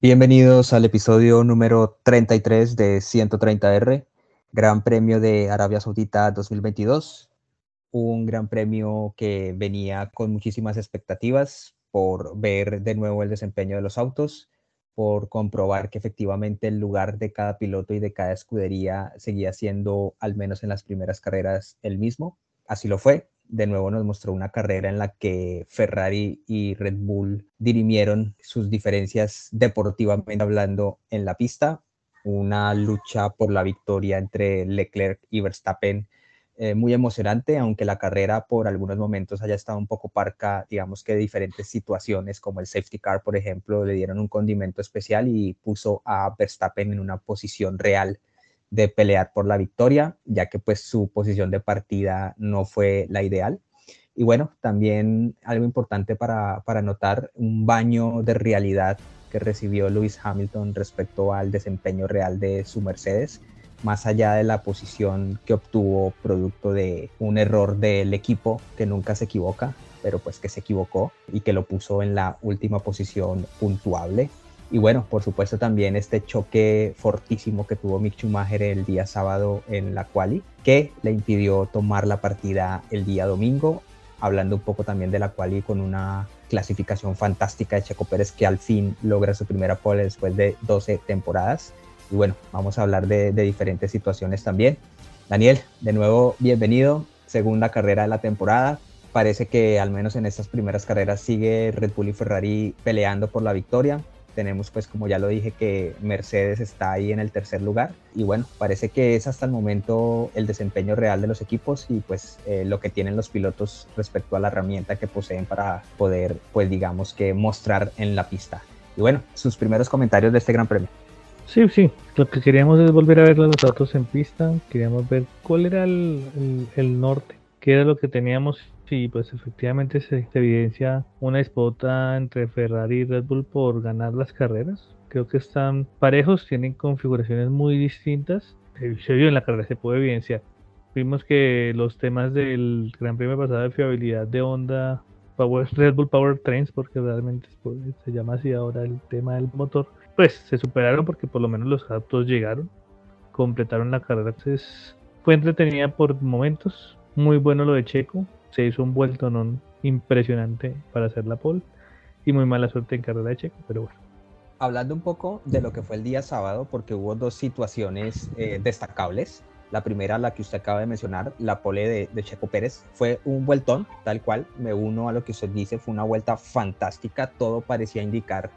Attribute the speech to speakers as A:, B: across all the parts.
A: Bienvenidos al episodio número 33 de 130R, Gran Premio de Arabia Saudita 2022. Un gran premio que venía con muchísimas expectativas por ver de nuevo el desempeño de los autos, por comprobar que efectivamente el lugar de cada piloto y de cada escudería seguía siendo, al menos en las primeras carreras, el mismo. Así lo fue, de nuevo nos mostró una carrera en la que Ferrari y Red Bull dirimieron sus diferencias deportivamente hablando en la pista, una lucha por la victoria entre Leclerc y Verstappen eh, muy emocionante, aunque la carrera por algunos momentos haya estado un poco parca, digamos que diferentes situaciones como el safety car, por ejemplo, le dieron un condimento especial y puso a Verstappen en una posición real de pelear por la victoria, ya que pues su posición de partida no fue la ideal. Y bueno, también algo importante para, para notar, un baño de realidad que recibió Lewis Hamilton respecto al desempeño real de su Mercedes, más allá de la posición que obtuvo producto de un error del equipo que nunca se equivoca, pero pues que se equivocó y que lo puso en la última posición puntuable y bueno, por supuesto también este choque fortísimo que tuvo Mick Schumacher el día sábado en la quali, que le impidió tomar la partida el día domingo, hablando un poco también de la quali con una clasificación fantástica de Checo Pérez que al fin logra su primera pole después de 12 temporadas. Y bueno, vamos a hablar de, diferentes situaciones también. Daniel, de nuevo, bienvenido. Segunda carrera de la temporada. Parece que al menos en estas primeras carreras sigue Red Bull y Ferrari peleando por la victoria tenemos pues como ya lo dije que Mercedes está ahí en el tercer lugar y bueno, parece que es hasta el momento el desempeño real de los equipos y pues eh, lo que tienen los pilotos respecto a la herramienta que poseen para poder pues digamos que mostrar en la pista. Y bueno, sus primeros comentarios de este Gran Premio.
B: Sí, sí, lo que queríamos es volver a ver los datos en pista, queríamos ver cuál era el, el norte, qué era lo que teníamos Sí, pues efectivamente se, evidencia una disputa entre Ferrari y Red Bull por ganar las carreras. Creo que están parejos, tienen configuraciones muy distintas. Se vio en la carrera, se puede evidenciar. Vimos que los temas del Gran Premio pasado de fiabilidad de Honda, Power, Red Bull Power Trains, porque realmente se llama así ahora el tema del motor, pues se superaron porque por lo menos los autos llegaron, completaron la carrera. Entonces fue entretenida por momentos, muy bueno lo de Checo, se hizo un vuelto non impresionante para hacer la pole y muy mala suerte en carrera de Checo, pero bueno.
A: Hablando un poco de lo que fue el día sábado, porque hubo dos situaciones eh, destacables. La primera, la que usted acaba de mencionar, la pole de, de, Checo Pérez, fue un vueltón, tal cual. Me uno a lo que usted dice, fue una vuelta fantástica. Todo parecía indicar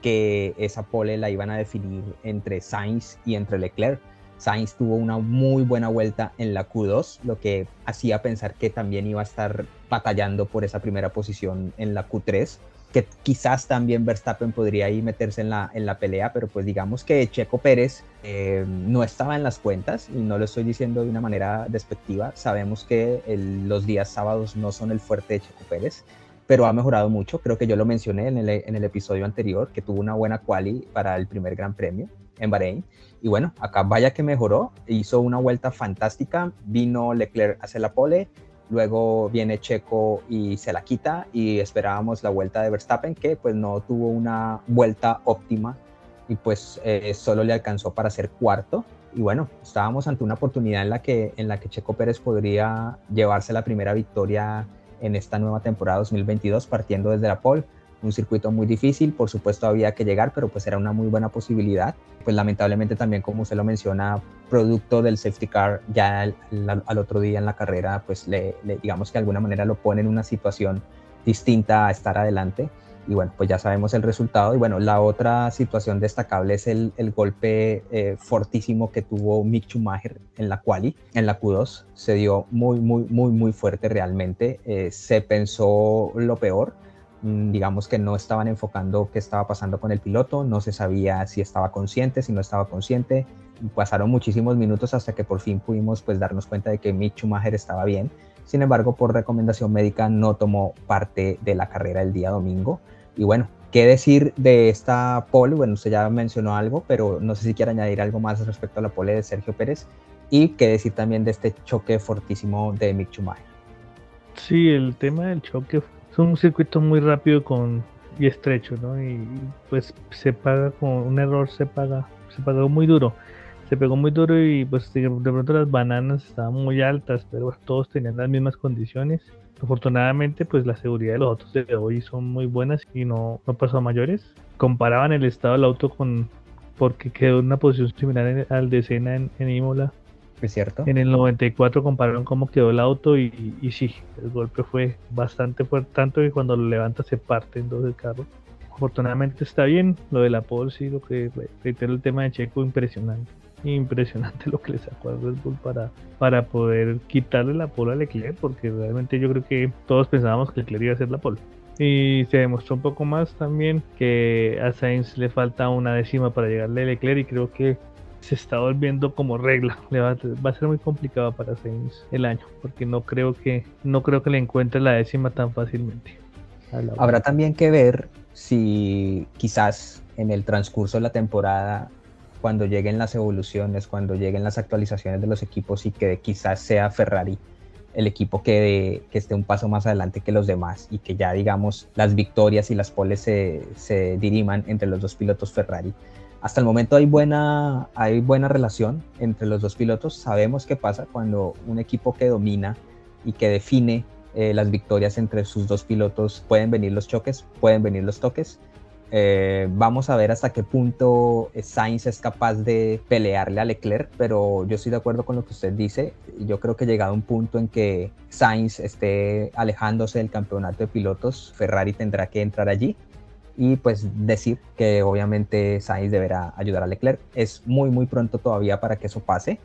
A: que esa pole la iban a definir entre Sainz y entre Leclerc Sainz tuvo una muy buena vuelta en la Q2, lo que hacía pensar que también iba a estar batallando por esa primera posición en la Q3, que quizás también Verstappen podría ahí meterse en la, en la pelea, pero pues digamos que Checo Pérez eh, no estaba en las cuentas y no lo estoy diciendo de una manera despectiva, sabemos que los días sábados no son el fuerte de Checo Pérez, pero ha mejorado mucho, creo que yo lo mencioné en el, en el episodio anterior, que tuvo una buena quali para el primer Gran Premio en Bahrein. Y bueno, acá vaya que mejoró, hizo una vuelta fantástica, vino Leclerc a hacer la pole, luego viene Checo y se la quita y esperábamos la vuelta de Verstappen que pues no tuvo una vuelta óptima y pues eh, solo le alcanzó para ser cuarto y bueno, estábamos ante una oportunidad en la que en la que Checo Pérez podría llevarse la primera victoria en esta nueva temporada 2022 partiendo desde la pole un circuito muy difícil, por supuesto había que llegar, pero pues era una muy buena posibilidad. Pues lamentablemente también, como usted lo menciona, producto del safety car, ya al, otro día en la carrera, pues le, digamos que de alguna manera lo pone en una situación distinta a estar adelante. Y bueno, pues ya sabemos el resultado. Y bueno, la otra situación destacable es el, el golpe eh, fortísimo que tuvo Mick Schumacher en la quali, en la Q2. Se dio muy, muy, muy, muy fuerte realmente. Eh, se pensó lo peor digamos que no estaban enfocando qué estaba pasando con el piloto, no se sabía si estaba consciente, si no estaba consciente. Pasaron muchísimos minutos hasta que por fin pudimos pues darnos cuenta de que Mick Schumacher estaba bien. Sin embargo, por recomendación médica no tomó parte de la carrera el día domingo. Y bueno, ¿qué decir de esta pole? Bueno, usted ya mencionó algo, pero no sé si quiere añadir algo más respecto a la pole de Sergio Pérez. Y qué decir también de este choque fortísimo de Mick Schumacher.
B: Sí, el tema del choque un circuito muy rápido con y estrecho, ¿no? Y pues se paga con un error, se paga, se pagó muy duro. Se pegó muy duro y pues de, pronto las bananas estaban muy altas, pero todos tenían las mismas condiciones. Afortunadamente, pues la seguridad de los autos de hoy son muy buenas y no, no pasó a mayores. Comparaban el estado del auto con porque quedó en una posición similar al de Senna en, en Imola
A: es cierto.
B: En el 94 compararon cómo quedó el auto y, y, sí, el golpe fue bastante fuerte, tanto que cuando lo levanta se parte en dos el carro. Afortunadamente está bien, lo de la pole sí, lo que reitero el tema de Checo, impresionante. Impresionante lo que le sacó al Red Bull para, para poder quitarle la pole a Leclerc, porque realmente yo creo que todos pensábamos que Leclerc iba a ser la pole. Y se demostró un poco más también que a Sainz le falta una décima para llegarle a Leclerc y creo que se está volviendo como regla. Va, a ser muy complicado para Sainz el año, porque no creo que no creo que le encuentre la décima tan fácilmente.
A: Habrá también que ver si quizás en el transcurso de la temporada, cuando lleguen las evoluciones, cuando lleguen las actualizaciones de los equipos y que quizás sea Ferrari el equipo que, que esté un paso más adelante que los demás y que ya digamos las victorias y las poles se, se diriman entre los dos pilotos Ferrari hasta el momento hay buena, hay buena relación entre los dos pilotos. Sabemos qué pasa cuando un equipo que domina y que define eh, las victorias entre sus dos pilotos, pueden venir los choques, pueden venir los toques. Eh, vamos a ver hasta qué punto Sainz es capaz de pelearle a Leclerc, pero yo estoy de acuerdo con lo que usted dice. Yo creo que llegado un punto en que Sainz esté alejándose del campeonato de pilotos, Ferrari tendrá que entrar allí y pues decir que obviamente Sainz deberá ayudar a Leclerc. Es muy muy pronto todavía para que eso pase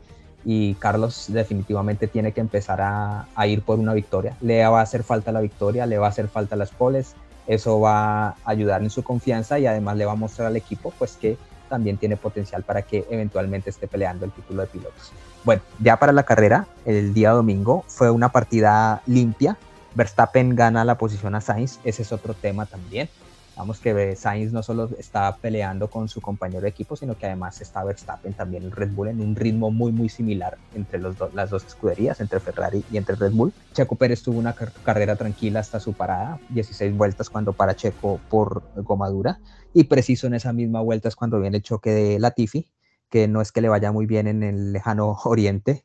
A: y Carlos definitivamente tiene que empezar a, ir por una victoria. Le va a hacer falta la victoria, le va a hacer falta las poles, eso va a ayudar en su confianza y además le va a mostrar al equipo pues que también tiene potencial para que eventualmente esté peleando el título de pilotos. Bueno, ya para la carrera, el día domingo fue una partida limpia. Verstappen gana la posición a Sainz, ese es otro tema también. Vamos que Sainz no solo está peleando con su compañero de equipo, sino que además está Verstappen también el Red Bull en un ritmo muy muy similar entre los las dos escuderías, entre Ferrari y entre Red Bull. Checo Pérez tuvo una carrera tranquila hasta su parada, 16 vueltas cuando para Checo por gomadura y preciso en esa misma vuelta es cuando viene el choque de Latifi, que no es que le vaya muy bien en el lejano oriente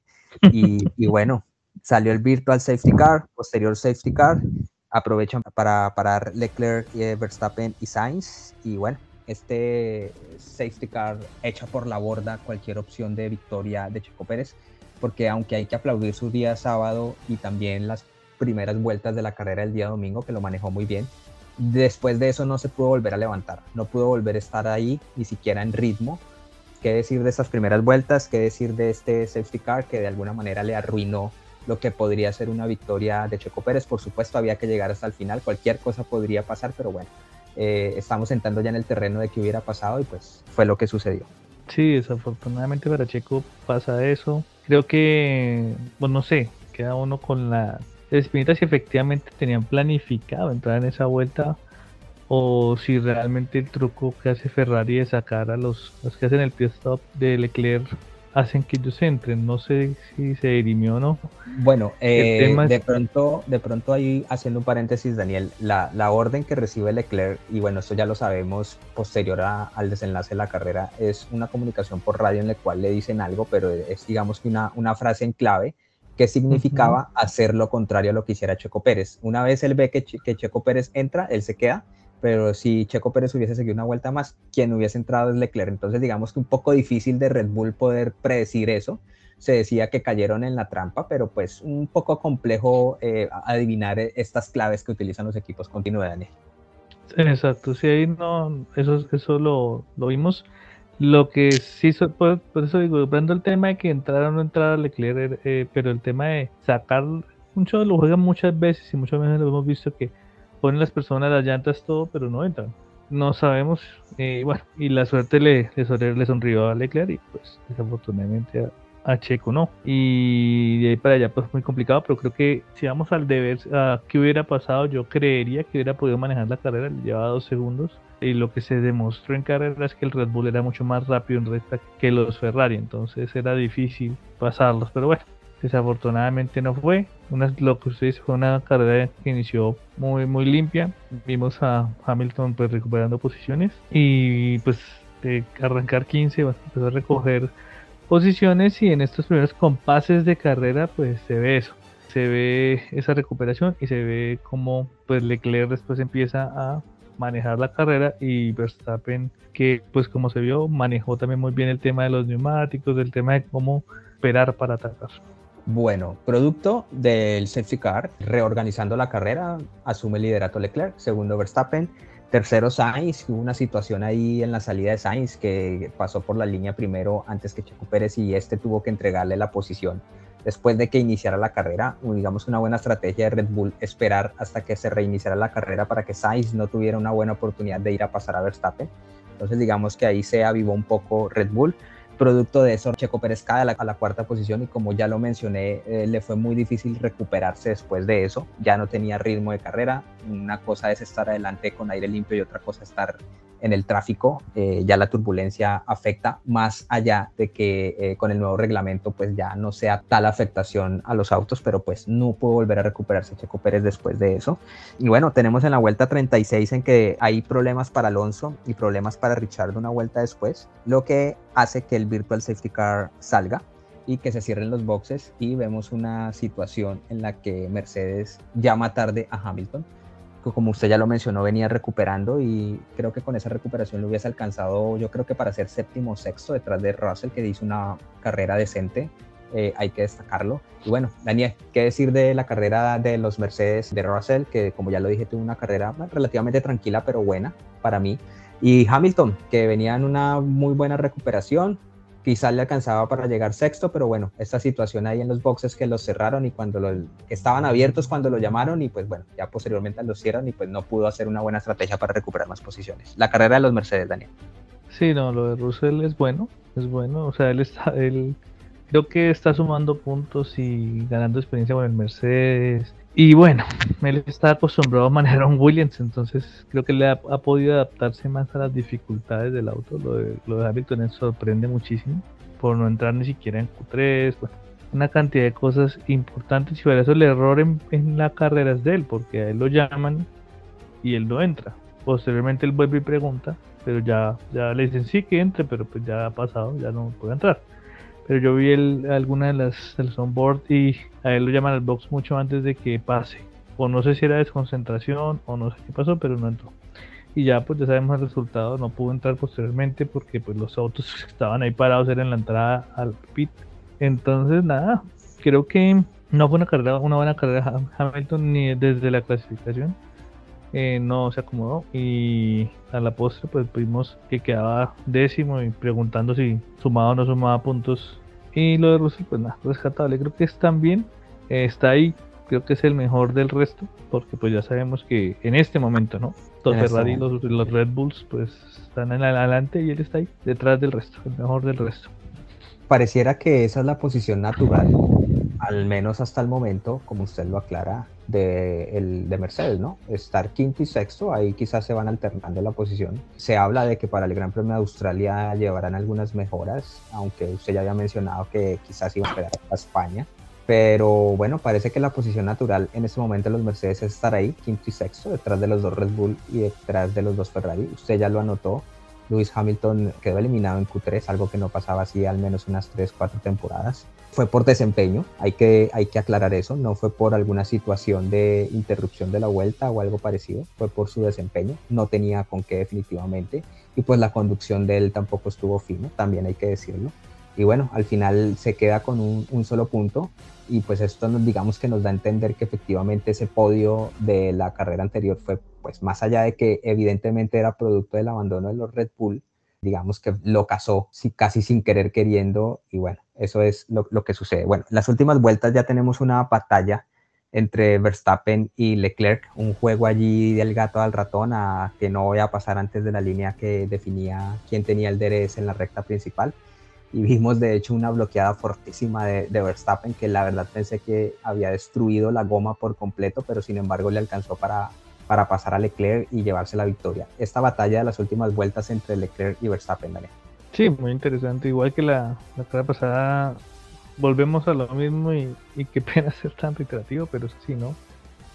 A: y bueno, salió el virtual safety car, posterior safety car aprovechan para parar Leclerc, eh, Verstappen y Sainz. Y bueno, este safety car echa por la borda cualquier opción de victoria de Checo Pérez, porque aunque hay que aplaudir su día sábado y también las primeras vueltas de la carrera del día domingo, que lo manejó muy bien, después de eso no se pudo volver a levantar, no pudo volver a estar ahí ni siquiera en ritmo. ¿Qué decir de esas primeras vueltas? ¿Qué decir de este safety car que de alguna manera le arruinó lo que podría ser una victoria de Checo Pérez. Por supuesto, había que llegar hasta el final, cualquier cosa podría pasar, pero bueno, eh, estamos entrando ya en el terreno de que hubiera pasado y pues fue lo que sucedió.
B: Sí, desafortunadamente para Checo pasa eso. Creo que, bueno, no sé, queda uno con la espinita si efectivamente tenían planificado entrar en esa vuelta o si realmente el truco que hace Ferrari de sacar a los, los que hacen el pit stop de Leclerc hacen que ellos entren. No sé si se dirimió o no.
A: Bueno, eh, de pronto, de pronto ahí haciendo un paréntesis, Daniel, la, la, orden que recibe Leclerc, y bueno, esto ya lo sabemos posterior al desenlace de la carrera, es una comunicación por radio en la cual le dicen algo, pero es digamos que una, una frase en clave que significaba hacer lo contrario a lo que hiciera Checo Pérez. Una vez él ve que, que Checo Pérez entra, él se queda pero si Checo Pérez hubiese seguido una vuelta más, quien hubiese entrado es Leclerc. Entonces, digamos que un poco difícil de Red Bull poder predecir eso. Se decía que cayeron en la trampa, pero pues un poco complejo eh, adivinar estas claves que utilizan los equipos. Continúe, Daniel.
B: Exacto, sí, ahí no, eso, eso lo, lo vimos. Lo que sí, por, eso digo, viendo el tema de que entrara o no entrara Leclerc, eh, pero el tema de sacar, mucho lo juegan muchas veces y muchas veces lo hemos visto que ponen las personas las llantas, todo, pero no entran. No sabemos, eh, bueno, y la suerte le, le, sonrió a Leclerc y pues desafortunadamente a, Checo no. Y de ahí para allá pues muy complicado, pero creo que si vamos al deber a qué hubiera pasado, yo creería que hubiera podido manejar la carrera, le llevaba dos segundos. Y lo que se demostró en carrera es que el Red Bull era mucho más rápido en recta que los Ferrari, entonces era difícil pasarlos, pero bueno, desafortunadamente no fue. Una, lo que ustedes fue una carrera que inició muy muy limpia. Vimos a Hamilton pues recuperando posiciones y pues arrancar 15 empezó a recoger posiciones y en estos primeros compases de carrera pues se ve eso. Se ve esa recuperación y se ve como pues Leclerc después empieza a manejar la carrera y Verstappen que pues como se vio manejó también muy bien el tema de los neumáticos, el tema de cómo esperar para atacar.
A: Bueno, producto del safety car, reorganizando la carrera, asume el liderato Leclerc, segundo Verstappen, tercero Sainz, hubo una situación ahí en la salida de Sainz que pasó por la línea primero antes que Checo Pérez y este tuvo que entregarle la posición después de que iniciara la carrera. Digamos una buena estrategia de Red Bull esperar hasta que se reiniciara la carrera para que Sainz no tuviera una buena oportunidad de ir a pasar a Verstappen. Entonces digamos que ahí se avivó un poco Red Bull. Producto de eso, Checo Pérez cae a la, cuarta posición y como ya lo mencioné, eh, le fue muy difícil recuperarse después de eso. Ya no tenía ritmo de carrera. Una cosa es estar adelante con aire limpio y otra cosa es estar en el tráfico, eh, ya la turbulencia afecta más allá de que eh, con el nuevo reglamento pues ya no sea tal afectación a los autos, pero pues no pudo volver a recuperarse Checo Pérez después de eso. Y bueno, tenemos en la vuelta 36 en que hay problemas para Alonso y problemas para Richard una vuelta después, lo que hace que el Virtual Safety Car salga y que se cierren los boxes y vemos una situación en la que Mercedes llama tarde a Hamilton como usted ya lo mencionó, venía recuperando y creo que con esa recuperación lo hubiese alcanzado, yo creo que para ser séptimo o sexto detrás de Russell, que hizo una carrera decente, eh, hay que destacarlo. Y bueno, Daniel, ¿qué decir de la carrera de los Mercedes de Russell? Que como ya lo dije, tuvo una carrera relativamente tranquila, pero buena para mí. Y Hamilton, que venía en una muy buena recuperación, quizás le alcanzaba para llegar sexto, pero bueno, esta situación ahí en los boxes que los cerraron y cuando lo, estaban abiertos cuando lo llamaron y pues bueno, ya posteriormente los cierran y pues no pudo hacer una buena estrategia para recuperar más posiciones. La carrera de los Mercedes, Daniel.
B: Sí, no, lo de Russell es bueno, es bueno, o sea, él está, él creo que está sumando puntos y ganando experiencia con el Mercedes, y bueno, él está acostumbrado a manejar a un Williams, entonces creo que le ha, podido adaptarse más a las dificultades del auto. Lo de, lo de Hamilton sorprende muchísimo por no entrar ni siquiera en Q3. Bueno, una cantidad de cosas importantes y por eso el error en, la carrera es de él, porque a él lo llaman y él no entra. Posteriormente él vuelve y pregunta, pero ya, ya le dicen sí que entre, pero pues ya ha pasado, ya no puede entrar pero yo vi el, alguna de las del onboard y a él lo llaman al box mucho antes de que pase. O no sé si era desconcentración o no sé qué pasó, pero no entró. Y ya pues ya sabemos el resultado, no pudo entrar posteriormente porque pues los autos estaban ahí parados eran la entrada al pit. Entonces nada, creo que no fue una carrera, una buena carrera Hamilton ni desde la clasificación. Eh, no se acomodó y a la postre pues vimos que quedaba décimo y preguntando si sumaba o no sumaba puntos. Y lo de Russell pues nada rescatable. Creo que es también eh, está ahí creo que es el mejor del resto porque pues ya sabemos que en este momento no los Ferrari los, los, Red Bulls pues están en adelante y él está ahí detrás del resto el mejor del resto.
A: Pareciera que esa es la posición natural al menos hasta el momento, como usted lo aclara, de, el, de Mercedes, ¿no? Estar quinto y sexto, ahí quizás se van alternando la posición. Se habla de que para el Gran Premio de Australia llevarán algunas mejoras, aunque usted ya había mencionado que quizás iba a esperar a España. Pero bueno, parece que la posición natural en este momento de los Mercedes es estar ahí, quinto y sexto, detrás de los dos Red Bull y detrás de los dos Ferrari. Usted ya lo anotó. Lewis Hamilton quedó eliminado en Q3, algo que no pasaba así al menos unas 3, 4 temporadas fue por desempeño, hay que, hay que aclarar eso, no fue por alguna situación de interrupción de la vuelta o algo parecido, fue por su desempeño, no tenía con qué definitivamente, y pues la conducción de él tampoco estuvo fino, también hay que decirlo. Y bueno, al final se queda con un, un solo punto y pues esto nos, digamos que nos da a entender que efectivamente ese podio de la carrera anterior fue pues más allá de que evidentemente era producto del abandono de los Red Bull, digamos que lo casó casi sin querer queriendo y bueno, eso es lo, que sucede. Bueno, en las últimas vueltas ya tenemos una batalla entre Verstappen y Leclerc, un juego allí del gato al ratón a que no voy a pasar antes de la línea que definía quién tenía el DRS en la recta principal. Y vimos de hecho una bloqueada fortísima de, Verstappen que la verdad pensé que había destruido la goma por completo, pero sin embargo le alcanzó para, para pasar a Leclerc y llevarse la victoria. Esta batalla de las últimas vueltas entre Leclerc y Verstappen, Daniel.
B: Sí, muy interesante. Igual que la, la carrera pasada, volvemos a lo mismo y, y qué pena ser tan reiterativo, pero sí, ¿no?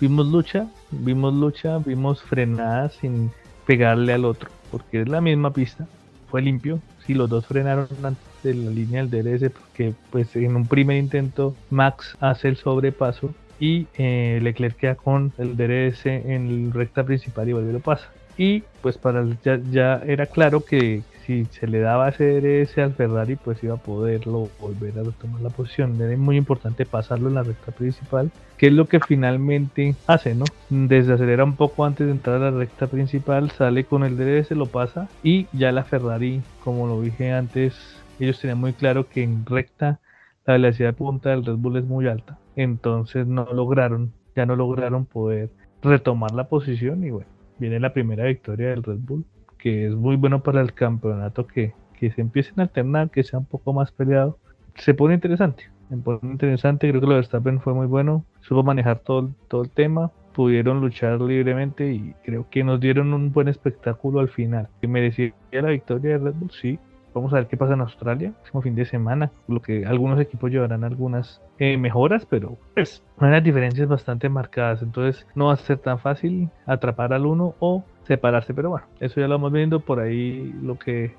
B: Vimos lucha, vimos lucha, vimos frenadas sin pegarle al otro, porque es la misma pista, fue limpio, si los dos frenaron antes de la línea del DRS, porque pues en un primer intento Max hace el sobrepaso y eh, Leclerc queda con el DRS en recta principal y vuelve lo pasa. Y pues para ya, ya era claro que, si se le daba ese DRS al Ferrari, pues iba a poderlo volver a retomar la posición. Era muy importante pasarlo en la recta principal, que es lo que finalmente hace, ¿no? Desacelera un poco antes de entrar a la recta principal, sale con el DRS, lo pasa y ya la Ferrari, como lo dije antes, ellos tenían muy claro que en recta la velocidad de punta del Red Bull es muy alta. Entonces no lograron, ya no lograron poder retomar la posición y bueno, viene la primera victoria del Red Bull que es muy bueno para el campeonato que, se empiecen a alternar, que sea un poco más peleado. Se pone interesante, se pone interesante, creo que lo de Verstappen fue muy bueno, supo manejar todo, todo el tema, pudieron luchar libremente y creo que nos dieron un buen espectáculo al final. ¿Que merecía la victoria de Red Bull? Sí. Vamos a ver qué pasa en Australia, próximo fin de semana. Lo que algunos equipos llevarán algunas eh, mejoras, pero pues hay unas diferencias bastante marcadas. Entonces no va a ser tan fácil atrapar al uno o separarse. Pero bueno, eso ya lo vamos viendo por ahí. Lo que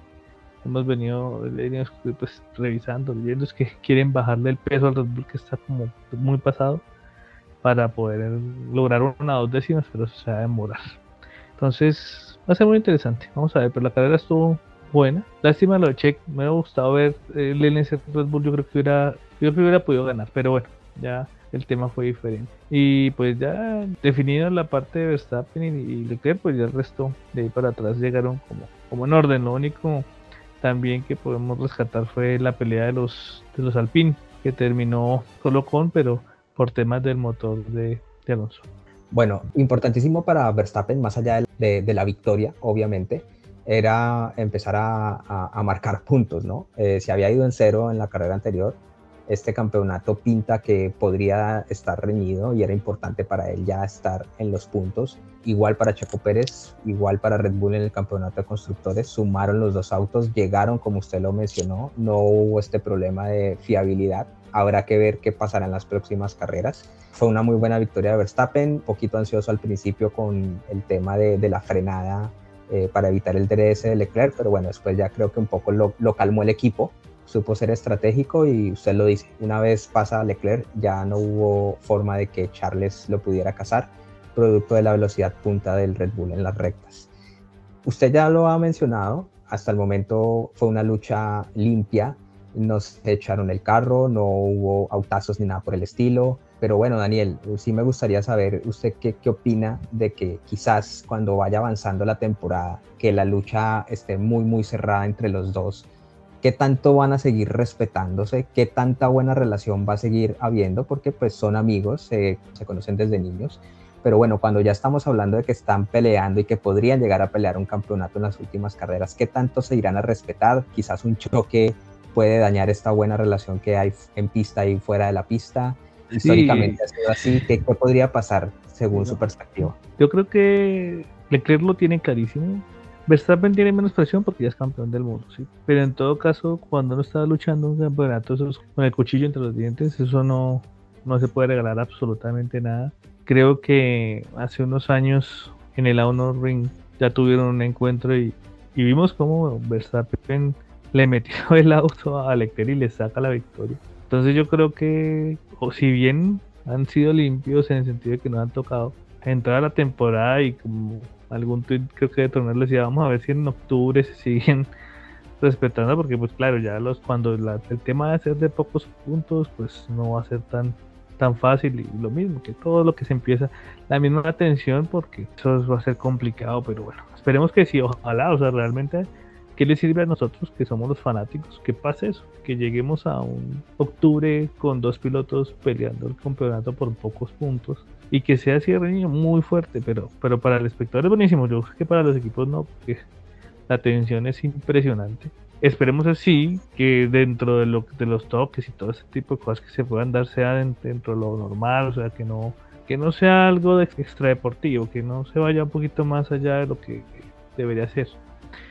B: hemos venido, pues, revisando, leyendo es que quieren bajarle el peso al Red Bull que está como muy pasado para poder lograr una o dos décimas, pero se va a demorar. Entonces va a ser muy interesante. Vamos a ver, pero la carrera estuvo buena. Lástima lo de Check, me ha gustado ver el LNC Red Bull, yo creo que hubiera, yo creo que hubiera podido ganar, pero bueno, ya el tema fue diferente. Y pues ya definido la parte de Verstappen y, Leclerc, pues ya el resto de ahí para atrás llegaron como, como en orden. Lo único también que podemos rescatar fue la pelea de los, de los Alpine, que terminó solo con, pero por temas del motor de, Alonso.
A: Bueno, importantísimo para Verstappen, más allá de, la victoria, obviamente, era empezar a, marcar puntos, ¿no? Eh, se había ido en cero en la carrera anterior, este campeonato pinta que podría estar reñido y era importante para él ya estar en los puntos. Igual para Checo Pérez, igual para Red Bull en el campeonato de constructores, sumaron los dos autos, llegaron como usted lo mencionó, no hubo este problema de fiabilidad. Habrá que ver qué pasará en las próximas carreras. Fue una muy buena victoria de Verstappen, poquito ansioso al principio con el tema de, la frenada eh, para evitar el DRS de Leclerc, pero bueno, después ya creo que un poco lo, calmó el equipo supo ser estratégico y usted lo dice, una vez pasa Leclerc ya no hubo forma de que Charles lo pudiera cazar, producto de la velocidad punta del Red Bull en las rectas. Usted ya lo ha mencionado, hasta el momento fue una lucha limpia, no se echaron el carro, no hubo autazos ni nada por el estilo, pero bueno, Daniel, sí me gustaría saber usted qué, qué opina de que quizás cuando vaya avanzando la temporada, que la lucha esté muy, muy cerrada entre los dos, qué tanto van a seguir respetándose, qué tanta buena relación va a seguir habiendo, porque pues son amigos, se conocen desde niños. Pero bueno, cuando ya estamos hablando de que están peleando y que podrían llegar a pelear un campeonato en las últimas carreras, ¿qué tanto se irán a respetar? Quizás un choque puede dañar esta buena relación que hay en pista y fuera de la pista. Históricamente ha sido así. ¿Qué, ¿Qué, podría pasar según su perspectiva?
B: Yo creo que Leclerc lo tiene clarísimo. Verstappen tiene menos presión porque ya es campeón del mundo, sí. Pero en todo caso, cuando uno está luchando un campeonato con el cuchillo entre los dientes, eso no, no se puede regalar absolutamente nada. Creo que hace unos años en el Honor Ring ya tuvieron un encuentro y, vimos cómo Verstappen le metió el auto a Leclerc y le saca la victoria. Entonces yo creo que, o si bien han sido limpios en el sentido de que no han tocado, entrar a la temporada y como algún tweet creo que de Torneo decía, vamos a ver si en octubre se siguen respetando, porque pues claro, ya los cuando el tema de ser de pocos puntos, pues no va a ser tan tan fácil y lo mismo que todo lo que se empieza la misma atención porque eso va a ser complicado pero bueno esperemos que sí ojalá o sea realmente ¿Qué le sirve a nosotros que somos los fanáticos? Que pase eso, que lleguemos a un octubre con dos pilotos peleando el campeonato por pocos puntos y que sea así muy fuerte, pero, pero para el espectador es buenísimo. Yo creo que para los equipos no, porque la tensión es impresionante. Esperemos así que dentro de, lo, de los toques y todo ese tipo de cosas que se puedan dar sea dentro de lo normal, o sea, que no, que no sea algo de extra deportivo, que no se vaya un poquito más allá de lo que debería ser.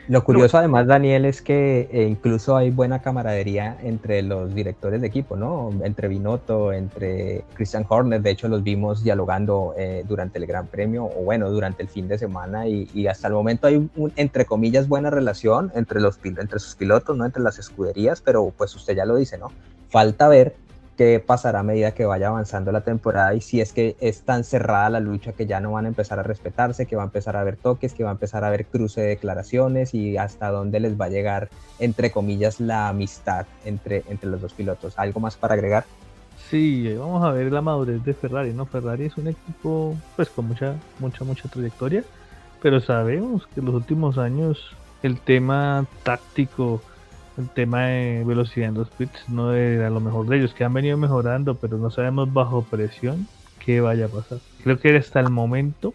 A: Lo curioso además, Daniel, es que eh, incluso hay buena camaradería entre los directores de equipo, ¿no? Entre Binotto, entre Christian Horner, de hecho los vimos dialogando eh, durante el Gran Premio, o bueno, durante el fin de semana, y, hasta el momento hay, un, entre comillas, buena relación entre, los, entre sus pilotos, ¿no? Entre las escuderías, pero pues usted ya lo dice, ¿no? Falta ver qué pasará a medida que vaya avanzando la temporada y si es que es tan cerrada la lucha que ya no van a empezar a respetarse, que va a empezar a haber toques, que va a empezar a haber cruce de declaraciones y hasta dónde les va a llegar, entre comillas, la amistad entre, entre los dos pilotos. ¿Algo más para agregar?
B: Sí, vamos a ver la madurez de Ferrari, ¿no? Ferrari es un equipo pues con mucha, mucha, mucha trayectoria, pero sabemos que en los últimos años el tema táctico, el tema de velocidad en los pits no era lo mejor de ellos, que han venido mejorando, pero no sabemos bajo presión qué vaya a pasar. Creo que hasta el momento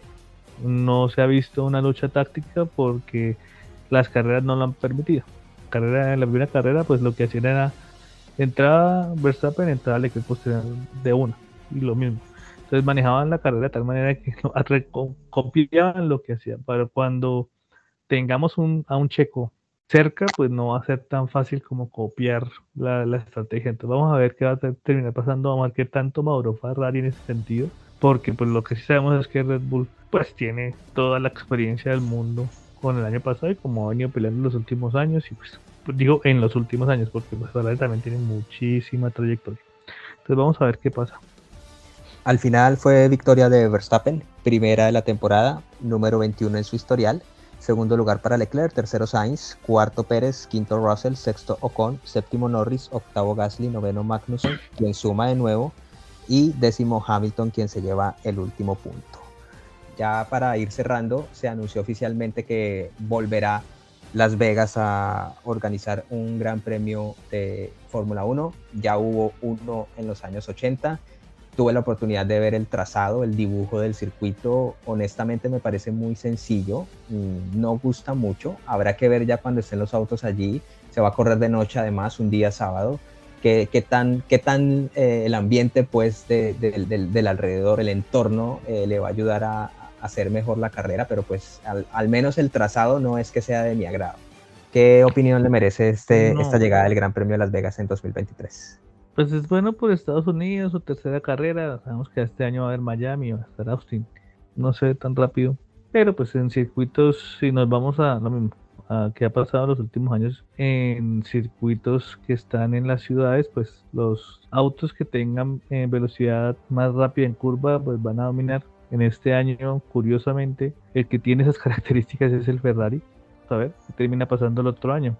B: no se ha visto una lucha táctica porque las carreras no lo han permitido. Carrera, en la primera carrera, pues lo que hacían era entrada Verstappen, entrada equipo de una, y lo mismo. Entonces manejaban la carrera de tal manera que copiaban lo que hacían. Para cuando tengamos un, a un checo cerca, pues no va a ser tan fácil como copiar la, estrategia. Entonces vamos a ver qué va a terminar pasando, vamos a ver qué tanto Mauro Ferrari en ese sentido, porque pues lo que sí sabemos es que Red Bull pues tiene toda la experiencia del mundo con el año pasado y como ha venido peleando en los últimos años y pues, pues digo en los últimos años porque pues Ferrari también tiene muchísima trayectoria. Entonces vamos a ver qué pasa.
A: Al final fue victoria de Verstappen, primera de la temporada, número 21 en su historial Segundo lugar para Leclerc, tercero Sainz, cuarto Pérez, quinto Russell, sexto Ocon, séptimo Norris, octavo Gasly, noveno Magnussen, quien suma de nuevo, y décimo Hamilton, quien se lleva el último punto. Ya para ir cerrando, se anunció oficialmente que volverá Las Vegas a organizar un gran premio de Fórmula 1. Ya hubo uno en los años 80 tuve la oportunidad de ver el trazado, el dibujo del circuito. Honestamente me parece muy sencillo, mm, no gusta mucho. Habrá que ver ya cuando estén los autos allí. Se va a correr de noche además, un día sábado. Qué, qué tan, qué tan eh, el ambiente pues del alrededor, el entorno, eh, le va a ayudar a, hacer mejor la carrera, pero pues al, menos el trazado no es que sea de mi agrado. ¿Qué opinión le merece este, esta llegada del Gran Premio de Las Vegas en 2023?
B: Pues es bueno por Estados Unidos, su tercera carrera. Sabemos que este año va a haber Miami, va a estar Austin. No sé tan rápido. Pero pues en circuitos, si nos vamos a lo mismo, a qué ha pasado los últimos años en circuitos que están en las ciudades, pues los autos que tengan eh, velocidad más rápida en curva, pues van a dominar. En este año, curiosamente, el que tiene esas características es el Ferrari. A ver, termina pasando el otro año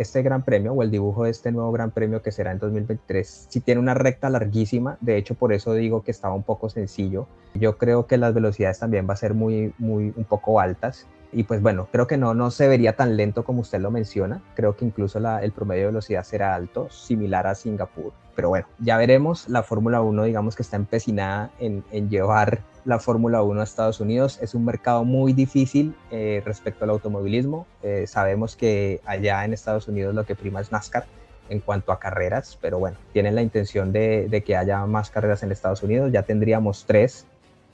A: este gran premio o el dibujo de este nuevo gran premio que será en 2023, si tiene una recta larguísima, de hecho por eso digo que estaba un poco sencillo. Yo creo que las velocidades también va a ser muy, muy, un poco altas. Y pues bueno, creo que no, no se vería tan lento como usted lo menciona. Creo que incluso el promedio de velocidad será alto, similar a Singapur. Pero bueno, ya veremos. La Fórmula 1 digamos que está empecinada en, en llevar la Fórmula 1 a Estados Unidos. Es un mercado muy difícil eh, respecto al automovilismo. Eh, sabemos que allá en Estados Unidos lo que prima es NASCAR en cuanto a carreras, pero bueno, tienen la intención de, que haya más carreras en Estados Unidos. Ya tendríamos tres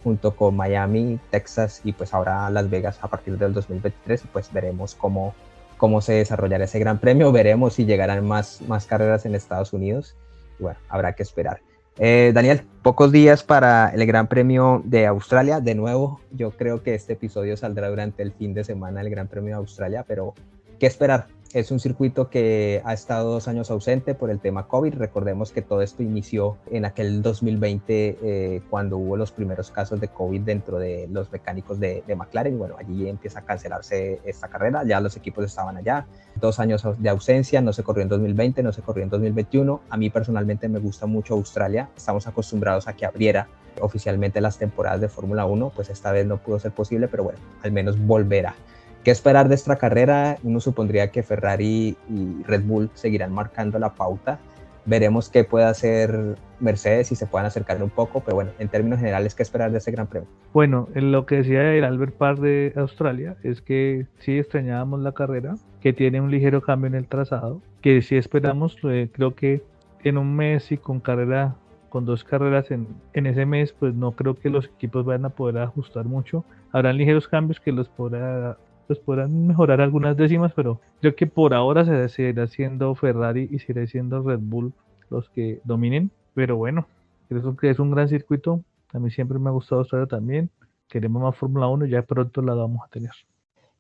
A: junto con Miami, Texas y pues ahora Las Vegas a partir del 2023 pues veremos cómo, cómo se desarrollará ese gran premio, veremos si llegarán más, más carreras en Estados Unidos. Bueno, habrá que esperar. Eh, Daniel, pocos días para el Gran Premio de Australia. De nuevo, yo creo que este episodio saldrá durante el fin de semana del Gran Premio de Australia, pero ¿qué esperar? Es un circuito que ha estado dos años ausente por el tema COVID. Recordemos que todo esto inició en aquel 2020 eh, cuando hubo los primeros casos de COVID dentro de los mecánicos de, de McLaren. Bueno, allí empieza a cancelarse esta carrera. Ya los equipos estaban allá. Dos años de ausencia. No se corrió en 2020, no se corrió en 2021. A mí personalmente me gusta mucho Australia. Estamos acostumbrados a que abriera oficialmente las temporadas de Fórmula 1. Pues esta vez no pudo ser posible, pero bueno, al menos volverá. ¿Qué esperar de esta carrera? Uno supondría que Ferrari y Red Bull seguirán marcando la pauta. Veremos qué puede hacer Mercedes y se puedan acercar un poco, pero bueno, en términos generales, ¿qué esperar de ese Gran Premio?
B: Bueno, lo que decía el Albert Parr de Australia es que sí extrañábamos la carrera, que tiene un ligero cambio en el trazado, que sí esperamos, eh, creo que en un mes y con carrera con dos carreras en, en, ese mes, pues no creo que los equipos vayan a poder ajustar mucho. Habrán ligeros cambios que los podrá pues podrán mejorar algunas décimas, pero creo que por ahora se seguirá siendo Ferrari y seguirá siendo Red Bull los que dominen. Pero bueno, creo que es un gran circuito. A mí siempre me ha gustado Australia también. Queremos más Fórmula 1, ya pronto la vamos a tener.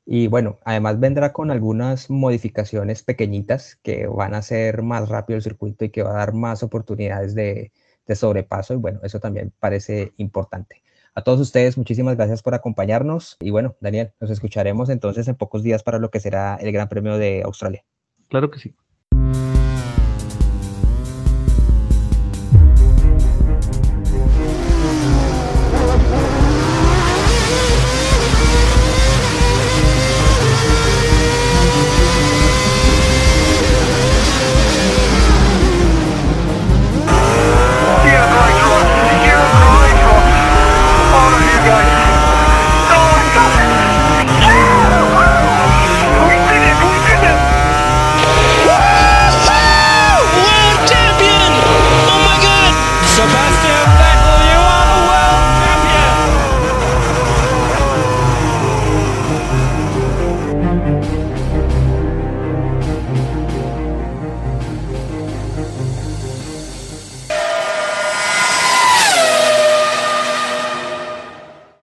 A: Y bueno, además vendrá con algunas modificaciones pequeñitas que van a hacer más rápido el circuito y que va a dar más oportunidades de, de sobrepaso. Y bueno, eso también parece importante. A todos ustedes, muchísimas gracias por acompañarnos. Y bueno, Daniel, nos escucharemos entonces en pocos días para lo que será el Gran Premio de Australia.
B: Claro que sí.